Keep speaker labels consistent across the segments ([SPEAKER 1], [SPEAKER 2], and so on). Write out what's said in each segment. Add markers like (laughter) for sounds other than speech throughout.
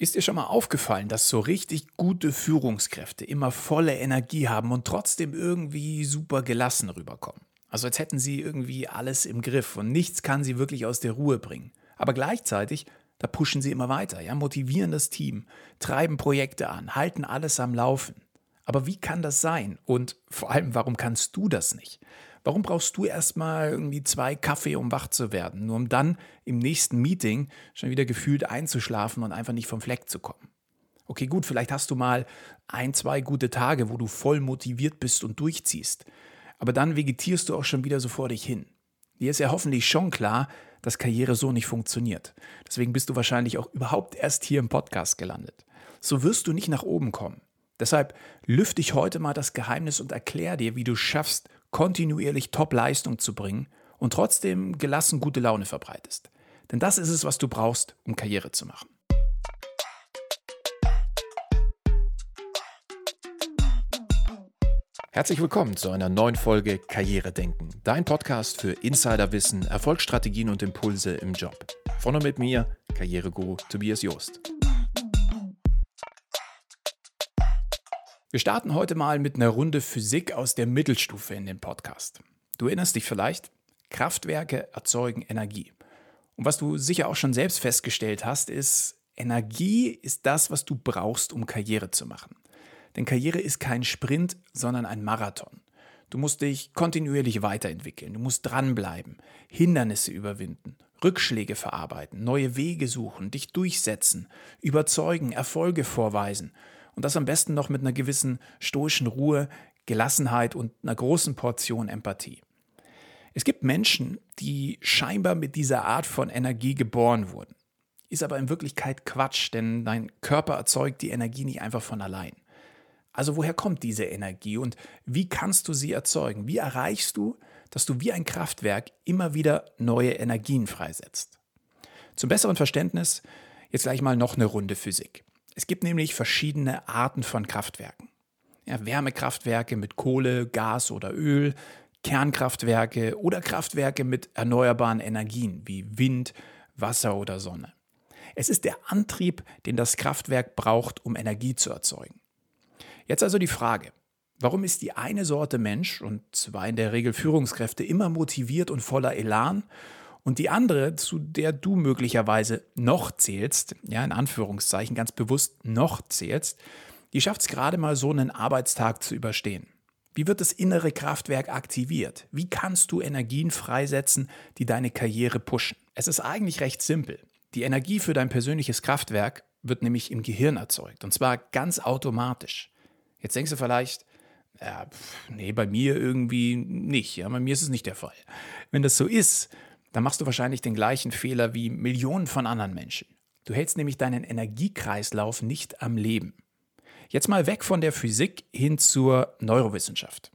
[SPEAKER 1] Ist dir schon mal aufgefallen, dass so richtig gute Führungskräfte immer volle Energie haben und trotzdem irgendwie super gelassen rüberkommen? Also als hätten sie irgendwie alles im Griff und nichts kann sie wirklich aus der Ruhe bringen. Aber gleichzeitig, da pushen sie immer weiter, ja, motivieren das Team, treiben Projekte an, halten alles am Laufen. Aber wie kann das sein? Und vor allem, warum kannst du das nicht? Warum brauchst du erstmal irgendwie zwei Kaffee, um wach zu werden, nur um dann im nächsten Meeting schon wieder gefühlt einzuschlafen und einfach nicht vom Fleck zu kommen? Okay, gut, vielleicht hast du mal ein, zwei gute Tage, wo du voll motiviert bist und durchziehst. Aber dann vegetierst du auch schon wieder so vor dich hin. Dir ist ja hoffentlich schon klar, dass Karriere so nicht funktioniert. Deswegen bist du wahrscheinlich auch überhaupt erst hier im Podcast gelandet. So wirst du nicht nach oben kommen. Deshalb lüfte ich heute mal das Geheimnis und erkläre dir, wie du schaffst, kontinuierlich Top-Leistung zu bringen und trotzdem gelassen gute Laune verbreitest. Denn das ist es, was du brauchst, um Karriere zu machen. Herzlich willkommen zu einer neuen Folge Karriere denken, dein Podcast für Insiderwissen, Erfolgsstrategien und Impulse im Job. Von und mit mir, Karriereguru Tobias Joost. Wir starten heute mal mit einer Runde Physik aus der Mittelstufe in den Podcast. Du erinnerst dich vielleicht, Kraftwerke erzeugen Energie. Und was du sicher auch schon selbst festgestellt hast, ist, Energie ist das, was du brauchst, um Karriere zu machen. Denn Karriere ist kein Sprint, sondern ein Marathon. Du musst dich kontinuierlich weiterentwickeln, du musst dranbleiben, Hindernisse überwinden, Rückschläge verarbeiten, neue Wege suchen, dich durchsetzen, überzeugen, Erfolge vorweisen und das am besten noch mit einer gewissen stoischen Ruhe, Gelassenheit und einer großen Portion Empathie. Es gibt Menschen, die scheinbar mit dieser Art von Energie geboren wurden. Ist aber in Wirklichkeit Quatsch, denn dein Körper erzeugt die Energie nicht einfach von allein. Also woher kommt diese Energie und wie kannst du sie erzeugen? Wie erreichst du, dass du wie ein Kraftwerk immer wieder neue Energien freisetzt? Zum besseren Verständnis jetzt gleich mal noch eine Runde Physik. Es gibt nämlich verschiedene Arten von Kraftwerken. Ja, Wärmekraftwerke mit Kohle, Gas oder Öl, Kernkraftwerke oder Kraftwerke mit erneuerbaren Energien wie Wind, Wasser oder Sonne. Es ist der Antrieb, den das Kraftwerk braucht, um Energie zu erzeugen. Jetzt also die Frage, warum ist die eine Sorte Mensch, und zwar in der Regel Führungskräfte, immer motiviert und voller Elan und die andere, zu der du möglicherweise noch zählst, ja, in Anführungszeichen ganz bewusst noch zählst, die schafft es gerade mal so einen Arbeitstag zu überstehen. Wie wird das innere Kraftwerk aktiviert? Wie kannst du Energien freisetzen, die deine Karriere pushen? Es ist eigentlich recht simpel. Die Energie für dein persönliches Kraftwerk wird nämlich im Gehirn erzeugt und zwar ganz automatisch. Jetzt denkst du vielleicht, ja, pff, nee, bei mir irgendwie nicht. Ja, bei mir ist es nicht der Fall. Wenn das so ist, dann machst du wahrscheinlich den gleichen Fehler wie Millionen von anderen Menschen. Du hältst nämlich deinen Energiekreislauf nicht am Leben. Jetzt mal weg von der Physik hin zur Neurowissenschaft.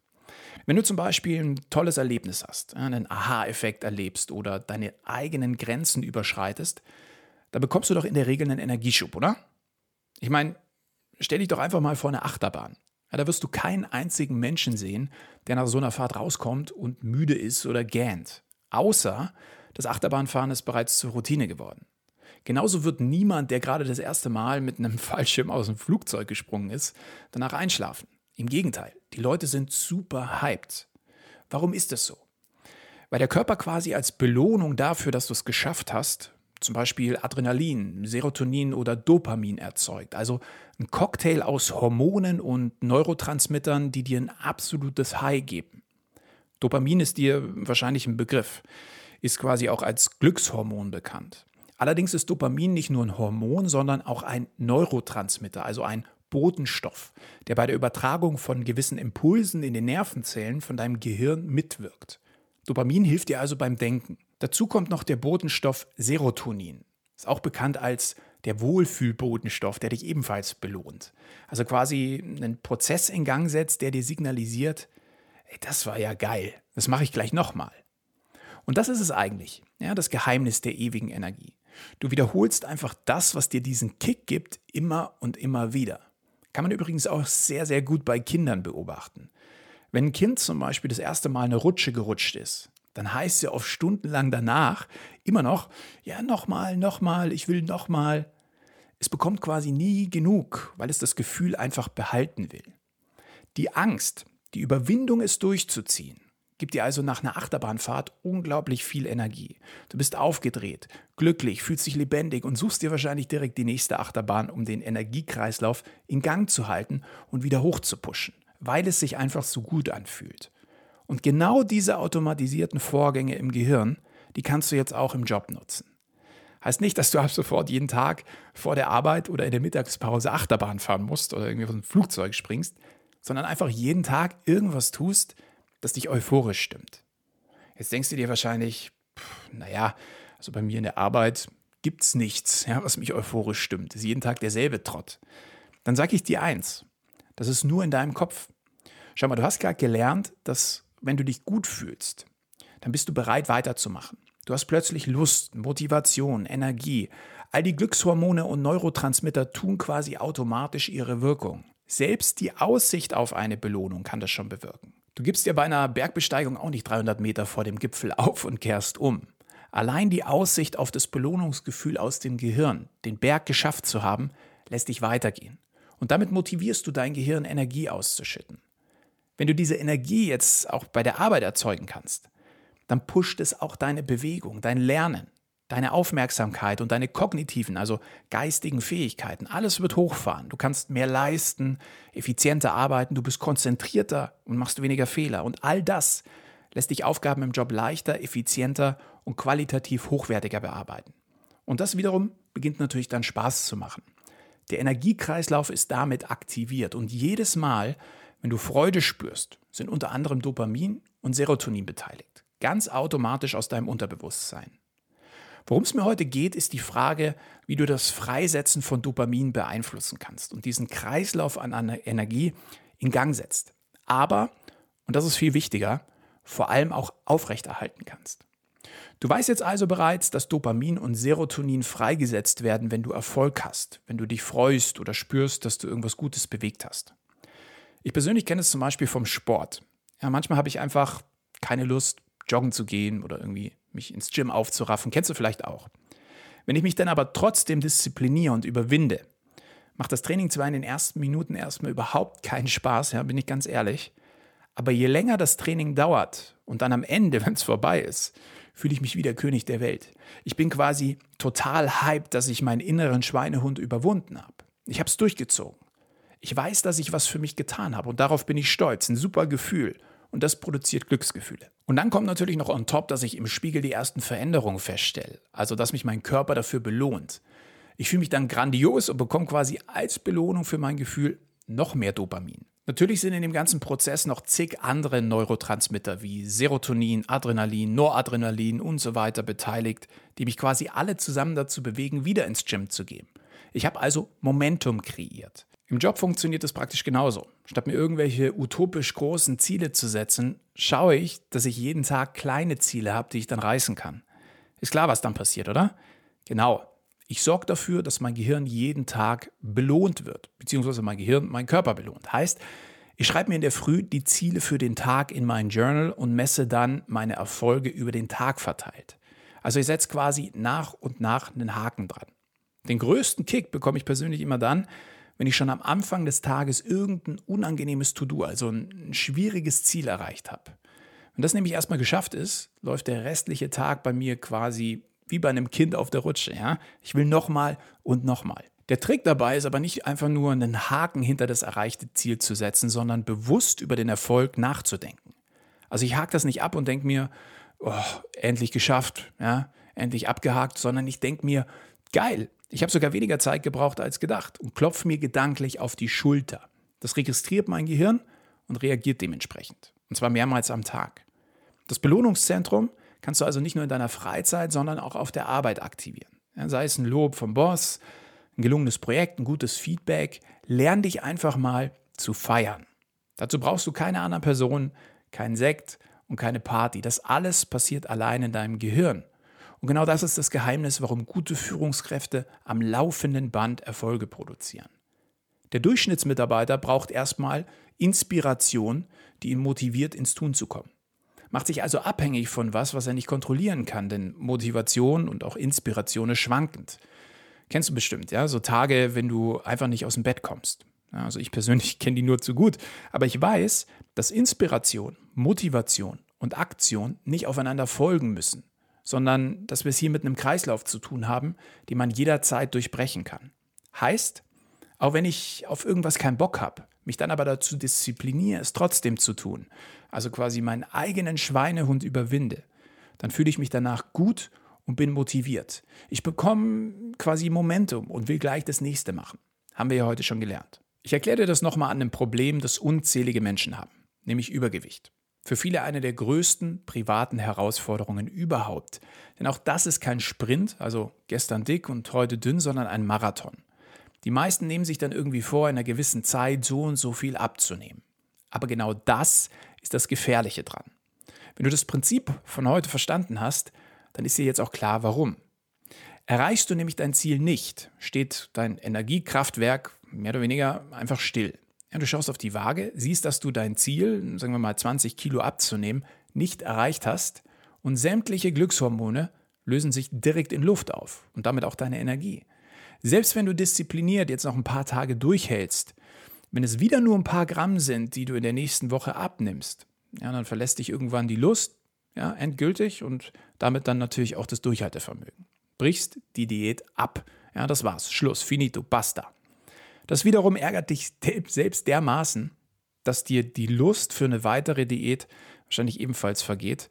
[SPEAKER 1] Wenn du zum Beispiel ein tolles Erlebnis hast, einen Aha-Effekt erlebst oder deine eigenen Grenzen überschreitest, dann bekommst du doch in der Regel einen Energieschub, oder? Ich meine, stell dich doch einfach mal vor eine Achterbahn. Ja, da wirst du keinen einzigen Menschen sehen, der nach so einer Fahrt rauskommt und müde ist oder gähnt. Außer das Achterbahnfahren ist bereits zur Routine geworden. Genauso wird niemand, der gerade das erste Mal mit einem (laughs) Fallschirm aus dem Flugzeug gesprungen ist, danach einschlafen. Im Gegenteil, die Leute sind super hyped. Warum ist das so? Weil der Körper quasi als Belohnung dafür, dass du es geschafft hast, zum Beispiel Adrenalin, Serotonin oder Dopamin erzeugt. Also ein Cocktail aus Hormonen und Neurotransmittern, die dir ein absolutes High geben. Dopamin ist dir wahrscheinlich ein Begriff, ist quasi auch als Glückshormon bekannt. Allerdings ist Dopamin nicht nur ein Hormon, sondern auch ein Neurotransmitter, also ein Botenstoff, der bei der Übertragung von gewissen Impulsen in den Nervenzellen von deinem Gehirn mitwirkt. Dopamin hilft dir also beim Denken. Dazu kommt noch der Botenstoff Serotonin. Ist auch bekannt als der Wohlfühlbotenstoff, der dich ebenfalls belohnt. Also quasi einen Prozess in Gang setzt, der dir signalisiert, ey, das war ja geil, das mache ich gleich nochmal. Und das ist es eigentlich, ja, das Geheimnis der ewigen Energie. Du wiederholst einfach das, was dir diesen Kick gibt, immer und immer wieder. Kann man übrigens auch sehr, sehr gut bei Kindern beobachten. Wenn ein Kind zum Beispiel das erste Mal eine Rutsche gerutscht ist, dann heißt es ja oft stundenlang danach immer noch, ja, nochmal, nochmal, ich will nochmal. Es bekommt quasi nie genug, weil es das Gefühl einfach behalten will. Die Angst, die Überwindung es durchzuziehen, gibt dir also nach einer Achterbahnfahrt unglaublich viel Energie. Du bist aufgedreht, glücklich, fühlst dich lebendig und suchst dir wahrscheinlich direkt die nächste Achterbahn, um den Energiekreislauf in Gang zu halten und wieder hochzupuschen, weil es sich einfach so gut anfühlt. Und genau diese automatisierten Vorgänge im Gehirn, die kannst du jetzt auch im Job nutzen. Heißt nicht, dass du ab sofort jeden Tag vor der Arbeit oder in der Mittagspause Achterbahn fahren musst oder irgendwie von einem Flugzeug springst, sondern einfach jeden Tag irgendwas tust, das dich euphorisch stimmt. Jetzt denkst du dir wahrscheinlich, pff, naja, also bei mir in der Arbeit gibt es nichts, ja, was mich euphorisch stimmt. Ist jeden Tag derselbe Trott. Dann sage ich dir eins, das ist nur in deinem Kopf. Schau mal, du hast gerade gelernt, dass wenn du dich gut fühlst, dann bist du bereit weiterzumachen. Du hast plötzlich Lust, Motivation, Energie. All die Glückshormone und Neurotransmitter tun quasi automatisch ihre Wirkung. Selbst die Aussicht auf eine Belohnung kann das schon bewirken. Du gibst dir bei einer Bergbesteigung auch nicht 300 Meter vor dem Gipfel (laughs) auf und kehrst um. Allein die Aussicht auf das Belohnungsgefühl aus dem Gehirn, den Berg geschafft zu haben, lässt dich weitergehen. Und damit motivierst du dein Gehirn, Energie auszuschütten. Wenn du diese Energie jetzt auch bei der Arbeit erzeugen kannst, dann pusht es auch deine Bewegung, dein Lernen deine Aufmerksamkeit und deine kognitiven, also geistigen Fähigkeiten, alles wird hochfahren. Du kannst mehr leisten, effizienter arbeiten, du bist konzentrierter und machst weniger Fehler. Und all das lässt dich Aufgaben im Job leichter, effizienter und qualitativ hochwertiger bearbeiten. Und das wiederum beginnt natürlich dann Spaß zu machen. Der Energiekreislauf ist damit aktiviert und jedes Mal, wenn du Freude spürst, sind unter anderem Dopamin und Serotonin beteiligt. Ganz automatisch aus deinem Unterbewusstsein. Worum es mir heute geht, ist die Frage, wie du das Freisetzen von Dopamin beeinflussen kannst und diesen Kreislauf an Energie in Gang setzt. Aber, und das ist viel wichtiger, vor allem auch aufrechterhalten kannst. Du weißt jetzt also bereits, dass Dopamin und Serotonin freigesetzt werden, wenn du Erfolg hast, wenn du dich freust oder spürst, dass du irgendwas Gutes bewegt hast. Ich persönlich kenne es zum Beispiel vom Sport. Ja, manchmal habe ich einfach keine Lust, joggen zu gehen oder irgendwie mich ins Gym aufzuraffen. Kennst du vielleicht auch. Wenn ich mich dann aber trotzdem diszipliniere und überwinde, macht das Training zwar in den ersten Minuten erstmal überhaupt keinen Spaß, ja, bin ich ganz ehrlich. Aber je länger das Training dauert und dann am Ende, (laughs) wenn es vorbei ist, fühle ich mich wie der König der Welt. Ich bin quasi total hyped, dass ich meinen inneren Schweinehund überwunden habe. Ich habe es durchgezogen. Ich weiß, dass ich was für mich getan habe und darauf bin ich stolz. Ein super Gefühl und das produziert Glücksgefühle. Und dann kommt natürlich noch on top, dass ich im Spiegel die ersten Veränderungen feststelle, also dass mich mein Körper dafür belohnt. Ich fühle mich dann grandios und bekomme quasi als Belohnung für mein Gefühl noch mehr Dopamin. Natürlich sind in dem ganzen Prozess noch zig andere Neurotransmitter wie Serotonin, Adrenalin, Noradrenalin und so weiter beteiligt, die mich quasi alle zusammen dazu bewegen, wieder ins Gym zu gehen. Ich habe also Momentum kreiert. Im Job funktioniert es praktisch genauso. Statt mir irgendwelche utopisch großen Ziele zu setzen, schaue ich, dass ich jeden Tag kleine Ziele habe, die ich dann reißen kann. Ist klar, was dann passiert, oder? Genau. Ich sorge dafür, dass mein Gehirn jeden Tag belohnt wird, beziehungsweise mein Gehirn meinen Körper belohnt. Heißt, ich schreibe mir in der Früh die Ziele für den Tag in mein Journal und messe dann meine Erfolge über den Tag verteilt. Also ich setze quasi nach und nach einen Haken dran. Den größten Kick bekomme ich persönlich immer dann, wenn ich schon am Anfang des Tages irgendein unangenehmes To-Do, also ein schwieriges Ziel erreicht habe. Wenn das nämlich erstmal geschafft ist, läuft der restliche Tag bei mir quasi wie bei einem Kind auf der Rutsche. Ja? Ich will nochmal und nochmal. Der Trick dabei ist aber nicht einfach nur einen Haken hinter das erreichte Ziel zu setzen, sondern bewusst über den Erfolg nachzudenken. Also ich hake das nicht ab und denke mir, oh, endlich geschafft, ja, endlich abgehakt, sondern ich denke mir, geil, ich habe sogar weniger Zeit gebraucht als gedacht und klopfe mir gedanklich auf die Schulter. Das registriert mein Gehirn und reagiert dementsprechend. Und zwar mehrmals am Tag. Das Belohnungszentrum kannst du also nicht nur in deiner Freizeit, sondern auch auf der Arbeit aktivieren. Ja, sei es ein Lob vom Boss, ein gelungenes Projekt, ein gutes Feedback. Lern dich einfach mal zu feiern. Dazu brauchst du keine anderen Personen, keinen Sekt und keine Party. Das alles passiert allein in deinem Gehirn. Und genau das ist das Geheimnis, warum gute Führungskräfte am laufenden Band Erfolge produzieren. Der Durchschnittsmitarbeiter braucht erstmal Inspiration, die ihn motiviert, ins Tun zu kommen. Macht sich also abhängig von was, was er nicht kontrollieren kann, denn Motivation und auch Inspiration ist schwankend. Kennst du bestimmt, ja? So Tage, wenn du einfach nicht aus dem Bett kommst. Also ich persönlich (laughs) kenne die nur zu gut. Aber ich weiß, dass Inspiration, Motivation und Aktion nicht aufeinander folgen müssen, sondern dass wir es hier mit einem Kreislauf zu tun haben, den man jederzeit durchbrechen kann. Heißt, auch wenn ich auf irgendwas keinen Bock habe, mich dann aber dazu diszipliniere, es trotzdem zu tun, also quasi meinen eigenen Schweinehund überwinde, dann fühle ich mich danach gut und bin motiviert. Ich bekomme quasi Momentum und will gleich das nächste machen. Haben wir ja heute schon gelernt. Ich erkläre dir das nochmal an einem Problem, das unzählige Menschen haben, nämlich Übergewicht. Für viele eine der größten privaten Herausforderungen überhaupt. Denn auch das ist kein Sprint, also gestern dick und heute dünn, sondern ein Marathon. Die meisten nehmen sich dann irgendwie vor, in einer gewissen Zeit so und so viel abzunehmen. Aber genau das ist das Gefährliche dran. Wenn du das Prinzip von heute verstanden hast, dann ist dir jetzt auch klar, warum. Erreichst du nämlich dein Ziel nicht, steht dein Energiekraftwerk mehr oder weniger einfach still. Ja, du schaust auf die Waage, siehst, dass du dein Ziel, sagen wir mal 20 Kilo abzunehmen, nicht erreicht hast und sämtliche Glückshormone lösen sich direkt in Luft auf und damit auch deine Energie. Selbst wenn du diszipliniert jetzt noch ein paar Tage durchhältst, wenn es wieder nur ein paar Gramm sind, die du in der nächsten Woche abnimmst, ja, dann verlässt dich irgendwann die Lust, ja, endgültig und damit dann natürlich auch das Durchhaltevermögen. Brichst die Diät ab. Ja, das war's. Schluss. Finito. Basta. Das wiederum ärgert dich selbst dermaßen, dass dir die Lust für eine weitere Diät wahrscheinlich ebenfalls vergeht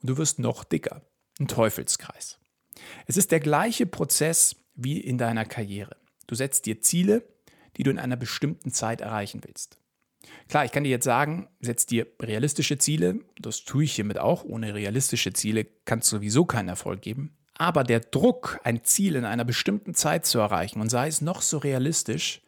[SPEAKER 1] und du wirst noch dicker. Ein Teufelskreis. Es ist der gleiche Prozess wie in deiner Karriere. Du setzt dir Ziele, die du in einer bestimmten Zeit erreichen willst. Klar, ich kann dir jetzt sagen, setz dir realistische Ziele. Das tue ich hiermit auch. Ohne realistische Ziele kann es sowieso keinen Erfolg geben. Aber der Druck, ein Ziel in einer bestimmten Zeit zu erreichen, und sei es noch so realistisch,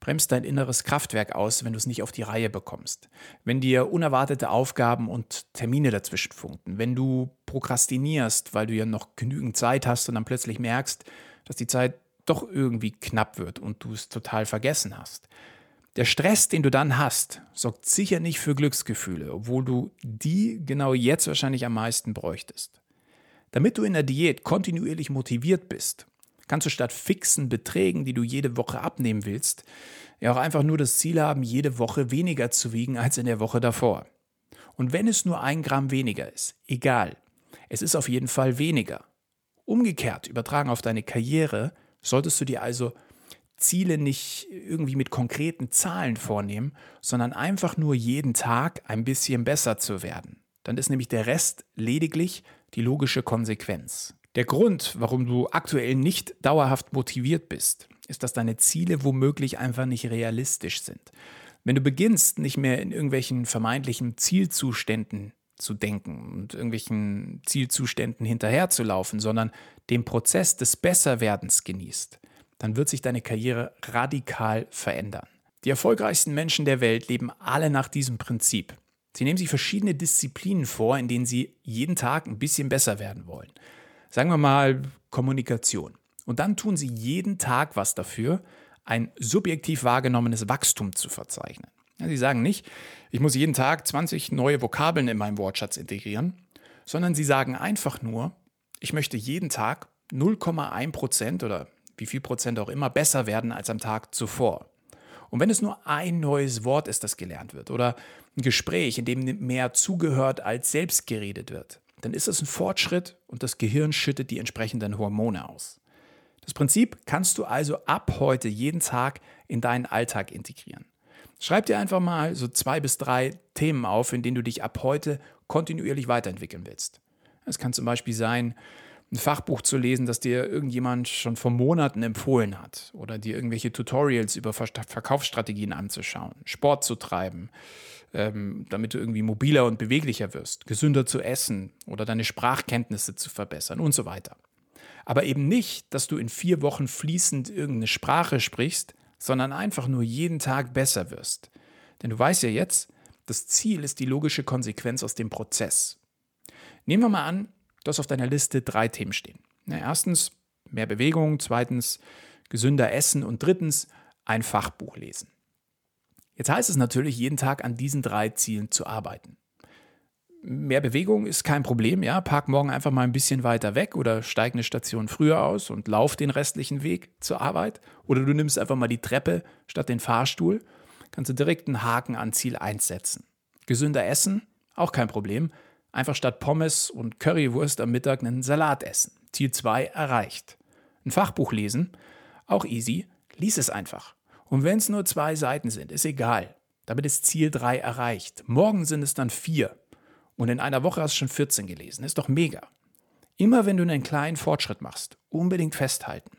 [SPEAKER 1] bremst dein inneres Kraftwerk aus, wenn du es nicht auf die Reihe bekommst. Wenn dir unerwartete Aufgaben und Termine dazwischen funken. Wenn du prokrastinierst, weil du ja noch genügend Zeit hast und dann plötzlich merkst, dass die Zeit doch irgendwie knapp wird und du es total vergessen hast. Der Stress, den du dann hast, sorgt sicher nicht für Glücksgefühle, obwohl du die genau jetzt wahrscheinlich am meisten bräuchtest. Damit du in der Diät kontinuierlich motiviert bist, kannst du statt fixen Beträgen, die du jede Woche abnehmen willst, ja auch einfach nur das Ziel haben, jede Woche weniger zu wiegen als in der Woche davor. Und wenn es nur ein Gramm weniger ist, egal, es ist auf jeden Fall weniger. Umgekehrt, übertragen auf deine Karriere, solltest du dir also Ziele nicht irgendwie mit konkreten Zahlen vornehmen, sondern einfach nur jeden Tag ein bisschen besser zu werden. Dann ist nämlich der Rest lediglich die logische Konsequenz. Der Grund, warum du aktuell nicht dauerhaft motiviert bist, ist, dass deine Ziele womöglich einfach nicht realistisch sind. Wenn du beginnst, nicht mehr in irgendwelchen vermeintlichen Zielzuständen zu denken und irgendwelchen Zielzuständen hinterherzulaufen, sondern den Prozess des Besserwerdens genießt, dann wird sich deine Karriere radikal verändern. Die erfolgreichsten Menschen der Welt leben alle nach diesem Prinzip. Sie nehmen sich verschiedene Disziplinen vor, in denen sie jeden Tag ein bisschen besser werden wollen. Sagen wir mal Kommunikation. Und dann tun sie jeden Tag was dafür, ein subjektiv wahrgenommenes Wachstum zu verzeichnen. sie sagen nicht, ich muss jeden Tag 20 neue Vokabeln in meinem Wortschatz integrieren, sondern sie sagen einfach nur, ich möchte jeden Tag 0,1 Prozent oder wie viel Prozent auch immer, besser werden als am Tag zuvor. Und wenn es nur ein neues Wort ist, das gelernt wird, oder ein Gespräch, in dem mehr zugehört als selbst geredet wird, dann ist es ein Fortschritt und das Gehirn schüttet die entsprechenden Hormone aus. Das Prinzip kannst du also ab heute jeden Tag in deinen Alltag integrieren. Schreib dir einfach mal so zwei bis drei Themen auf, in denen du dich ab heute kontinuierlich weiterentwickeln willst. Es kann zum Beispiel sein, ein Fachbuch zu lesen, das dir irgendjemand schon vor Monaten empfohlen hat oder dir irgendwelche Tutorials über Verkaufsstrategien anzuschauen, Sport zu treiben, ähm, damit du irgendwie mobiler und beweglicher wirst, gesünder zu essen oder deine Sprachkenntnisse zu verbessern und so weiter. Aber eben nicht, dass du in vier Wochen fließend irgendeine Sprache sprichst, sondern einfach nur jeden Tag besser wirst. Denn du weißt ja jetzt, das Ziel ist die logische Konsequenz aus dem Prozess. Nehmen wir mal an, Du hast auf deiner Liste drei Themen stehen. Na, erstens mehr Bewegung, zweitens gesünder essen und drittens ein Fachbuch lesen. Jetzt heißt es natürlich, jeden Tag an diesen drei Zielen zu arbeiten. mehr Bewegung ist kein Problem, ja. Park morgen einfach mal ein bisschen weiter weg oder steig eine Station früher aus und lauf den restlichen Weg zur Arbeit. Oder du nimmst einfach mal die Treppe statt den Fahrstuhl. Kannst du direkt einen Haken an Ziel 1 setzen. Gesünder essen, auch kein Problem. Einfach statt Pommes und Currywurst am Mittag einen Salat essen. Ziel 2 erreicht. Ein Fachbuch lesen, auch easy. Lies es einfach. Und wenn es nur zwei Seiten sind, ist egal. Damit ist Ziel 3 erreicht. Morgen sind es dann vier. Und in einer Woche hast du schon 14 gelesen. Ist doch mega. Immer wenn du einen kleinen Fortschritt machst, unbedingt festhalten.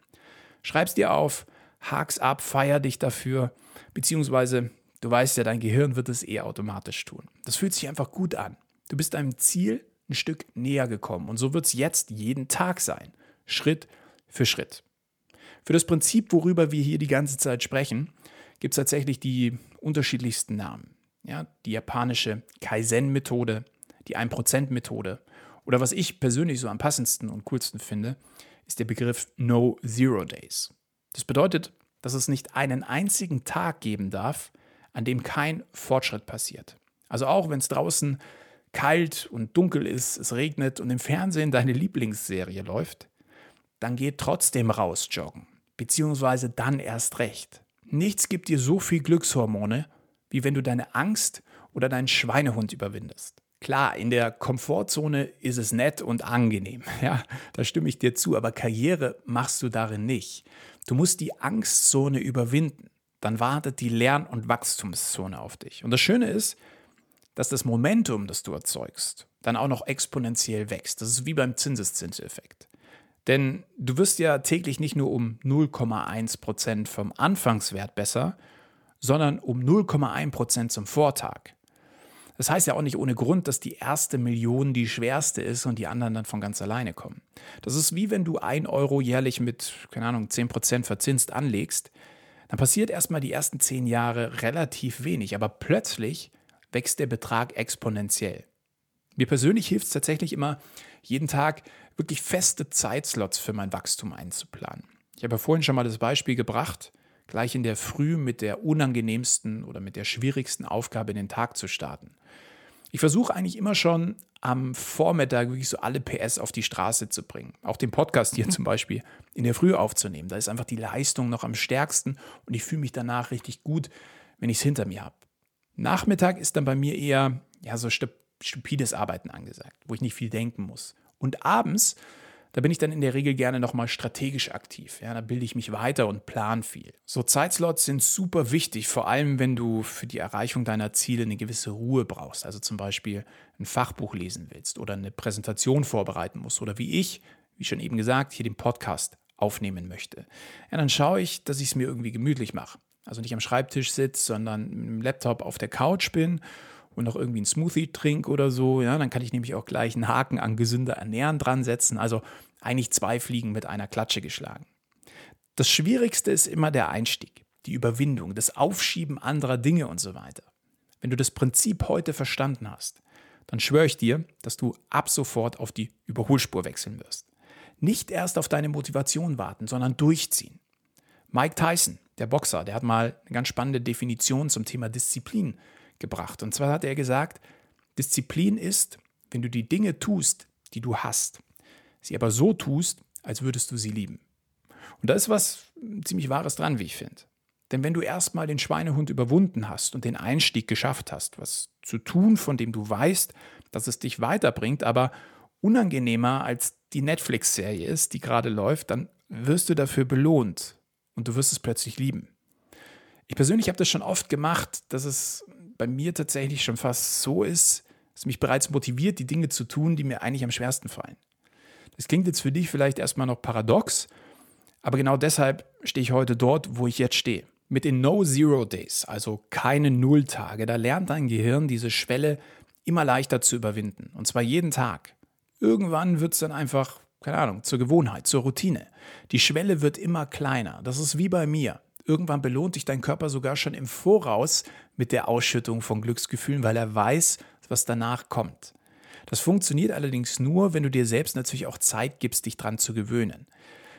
[SPEAKER 1] Schreib's dir auf, hak's ab, feier dich dafür, beziehungsweise du weißt ja, dein Gehirn wird es eh automatisch tun. Das fühlt sich einfach gut an. Du bist deinem Ziel ein Stück näher gekommen und so wird es jetzt jeden Tag sein. Schritt für Schritt. Für das Prinzip, worüber wir hier die ganze Zeit sprechen, gibt es tatsächlich die unterschiedlichsten Namen. Ja, die japanische Kaizen-Methode, die 1%-Methode. Oder was ich persönlich so am passendsten und coolsten finde, ist der Begriff No Zero Days. Das bedeutet, dass es nicht einen einzigen Tag geben darf, an dem kein Fortschritt passiert. Also auch wenn es draußen kalt und dunkel ist, es regnet und im Fernsehen deine Lieblingsserie läuft, dann geh trotzdem raus joggen, beziehungsweise dann erst recht. Nichts gibt dir so viel Glückshormone, wie wenn du deine Angst oder deinen Schweinehund überwindest. Klar, in der Komfortzone ist es nett und angenehm. (laughs) Ja, da stimme ich dir zu, aber Karriere machst du darin nicht. Du musst die Angstzone überwinden. Dann wartet die Lern- und Wachstumszone auf dich. Und das Schöne ist, dass das Momentum, das du erzeugst, dann auch noch exponentiell wächst. Das ist wie beim Zinseszinseffekt. Denn du wirst ja täglich nicht nur um 0,1 Prozent vom Anfangswert besser, sondern um 0,1 Prozent zum Vortag. Das heißt ja auch nicht ohne Grund, dass die erste Million die schwerste ist und die anderen dann von ganz alleine kommen. Das ist wie wenn du ein Euro jährlich mit, keine Ahnung, 10% verzinst anlegst, dann passiert erstmal die ersten zehn Jahre relativ wenig, aber plötzlich wächst der Betrag exponentiell. Mir persönlich hilft es tatsächlich immer, jeden Tag wirklich feste Zeitslots für mein Wachstum einzuplanen. Ich habe ja vorhin schon mal das Beispiel gebracht, gleich in der Früh mit der unangenehmsten oder mit der schwierigsten Aufgabe in den Tag zu starten. Ich versuche eigentlich immer schon am Vormittag wirklich so alle PS auf die Straße zu bringen. Auch den Podcast hier zum Beispiel in der Früh aufzunehmen. Da ist einfach die Leistung noch am stärksten und ich fühle mich danach richtig gut, wenn ich es hinter mir habe. Nachmittag ist dann bei mir eher ja, so stupides Arbeiten angesagt, wo ich nicht viel denken muss. Und abends da bin ich dann in der Regel gerne nochmal strategisch aktiv. Ja, da bilde ich mich weiter und plan viel. So Zeitslots sind super wichtig, vor allem wenn du für die Erreichung deiner Ziele eine gewisse Ruhe brauchst. Also zum Beispiel ein Fachbuch lesen willst oder eine Präsentation vorbereiten musst oder wie ich, wie schon eben gesagt, hier den Podcast aufnehmen möchte. Ja, dann schaue ich, dass ich es mir irgendwie gemütlich mache. Also nicht am Schreibtisch sitze, sondern mit dem Laptop auf der Couch bin und noch irgendwie einen Smoothie trinke oder so, ja, dann kann ich nämlich auch gleich einen Haken an gesünder Ernähren dran setzen. Also eigentlich zwei Fliegen mit einer Klatsche geschlagen. Das Schwierigste ist immer der Einstieg, die Überwindung, das Aufschieben anderer Dinge und so weiter. Wenn du das Prinzip heute verstanden hast, dann schwöre ich dir, dass du ab sofort auf die Überholspur wechseln wirst. Nicht erst auf deine Motivation warten, sondern durchziehen. Mike Tyson, der Boxer, der hat mal eine ganz spannende Definition zum Thema Disziplin gebracht. Und zwar hat er gesagt, Disziplin ist, wenn du die Dinge tust, die du hast, sie aber so tust, als würdest du sie lieben. Und da ist was ziemlich Wahres dran, wie ich finde. Denn wenn du erstmal den Schweinehund überwunden hast und den Einstieg geschafft hast, was zu tun, von dem du weißt, dass es dich weiterbringt, aber unangenehmer als die Netflix-Serie ist, die gerade läuft, dann wirst du dafür belohnt und du wirst es plötzlich lieben. Ich persönlich habe das schon oft gemacht, dass es bei mir tatsächlich schon fast so ist, dass mich bereits motiviert, die Dinge zu tun, die mir eigentlich am schwersten fallen. Das klingt jetzt für dich vielleicht erstmal noch paradox, aber genau deshalb stehe ich heute dort, wo ich jetzt stehe. Mit den No-Zero Days, also keine Nulltage, da lernt dein Gehirn diese Schwelle immer leichter zu überwinden. Und zwar jeden Tag. Irgendwann wird es dann einfach, keine Ahnung, zur Gewohnheit, zur Routine. Die Schwelle wird immer kleiner. Das ist wie bei mir. Irgendwann belohnt dich dein Körper sogar schon im Voraus mit der Ausschüttung von Glücksgefühlen, weil er weiß, was danach kommt. Das funktioniert allerdings nur, wenn du dir selbst natürlich auch Zeit gibst, dich dran zu gewöhnen.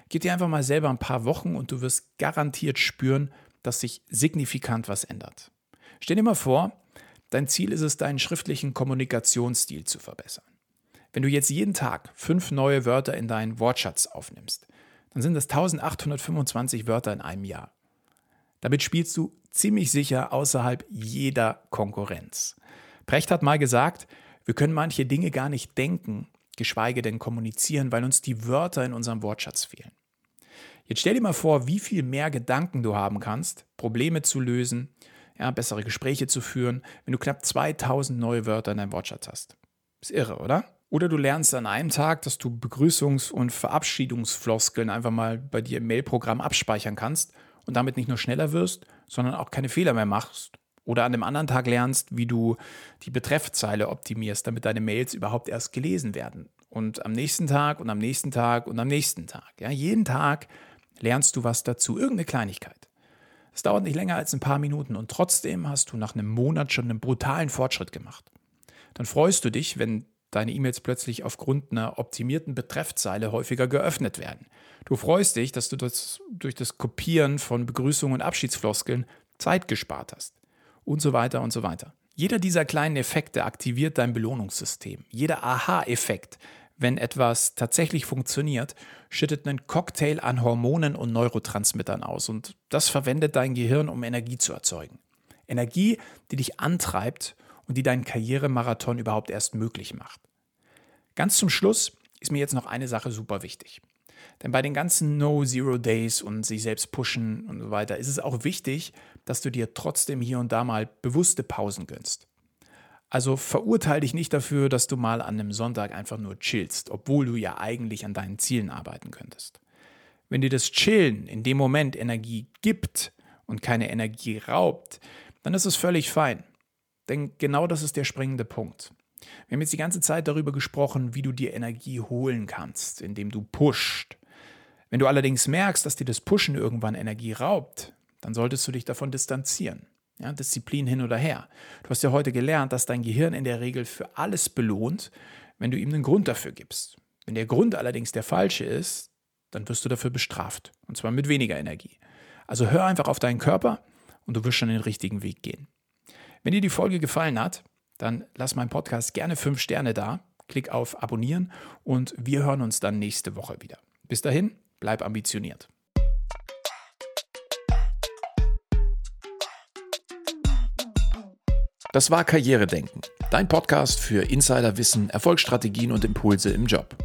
[SPEAKER 1] Gib dir einfach mal selber ein paar Wochen und du wirst garantiert spüren, dass sich signifikant was ändert. Stell dir mal vor, Dein Ziel ist es, deinen schriftlichen Kommunikationsstil zu verbessern. Wenn du jetzt jeden Tag fünf neue Wörter in deinen Wortschatz aufnimmst, dann sind das 1825 Wörter in einem Jahr. Damit spielst du ziemlich sicher außerhalb jeder Konkurrenz. Precht hat mal gesagt, wir können manche Dinge gar nicht denken, geschweige denn kommunizieren, weil uns die Wörter in unserem Wortschatz fehlen. Jetzt stell dir mal vor, wie viel mehr Gedanken du haben kannst, Probleme zu lösen, ja, bessere Gespräche zu führen, wenn du knapp 2000 neue Wörter in deinem Wortschatz hast. Ist irre, oder? Oder du lernst an einem Tag, dass du Begrüßungs- und Verabschiedungsfloskeln einfach mal bei dir im Mailprogramm abspeichern kannst und damit nicht nur schneller wirst, sondern auch keine Fehler mehr machst. Oder an dem anderen Tag lernst, wie du die Betreffzeile optimierst, damit deine Mails überhaupt erst gelesen werden. Und am nächsten Tag und am nächsten Tag und am nächsten Tag. Ja, jeden Tag lernst du was dazu, irgendeine Kleinigkeit. Es dauert nicht länger als ein paar Minuten und trotzdem hast du nach einem Monat schon einen brutalen Fortschritt gemacht. Dann freust du dich, wenn deine E-Mails plötzlich aufgrund einer optimierten Betreffzeile häufiger geöffnet werden. Du freust dich, dass du das durch das Kopieren von Begrüßungen und Abschiedsfloskeln Zeit gespart hast. Und so weiter und so weiter. Jeder dieser kleinen Effekte aktiviert dein Belohnungssystem. Jeder Aha-Effekt, wenn etwas tatsächlich funktioniert, schüttet einen Cocktail an Hormonen und Neurotransmittern aus. Und das verwendet dein Gehirn, um Energie zu erzeugen. Energie, die dich antreibt und die deinen Karrieremarathon überhaupt erst möglich macht. Ganz zum Schluss ist mir jetzt noch eine Sache super wichtig. Denn bei den ganzen No-Zero-Days und sich selbst pushen und so weiter ist es auch wichtig, dass du dir trotzdem hier und da mal bewusste Pausen gönnst. Also verurteile dich nicht dafür, dass du mal an einem Sonntag einfach nur chillst, obwohl du ja eigentlich an deinen Zielen arbeiten könntest. Wenn dir das Chillen in dem Moment Energie gibt und keine Energie raubt, dann ist es völlig fein. Denn genau das ist der springende Punkt. Wir haben jetzt die ganze Zeit darüber gesprochen, wie du dir Energie holen kannst, indem du pusht. Wenn du allerdings merkst, dass dir das Pushen irgendwann Energie raubt, dann solltest du dich davon distanzieren. Ja, Disziplin hin oder her. Du hast ja heute gelernt, dass dein Gehirn in der Regel für alles belohnt, wenn du ihm einen Grund dafür gibst. Wenn der Grund allerdings der falsche ist, dann wirst du dafür bestraft. Und zwar mit weniger Energie. Also hör einfach auf deinen Körper und du wirst schon den richtigen Weg gehen. Wenn dir die Folge gefallen hat, dann lass meinem Podcast gerne fünf Sterne da. Klick auf Abonnieren und wir hören uns dann nächste Woche wieder. Bis dahin, bleib ambitioniert. Das war Karrieredenken, dein Podcast für Insiderwissen, Erfolgsstrategien und Impulse im Job.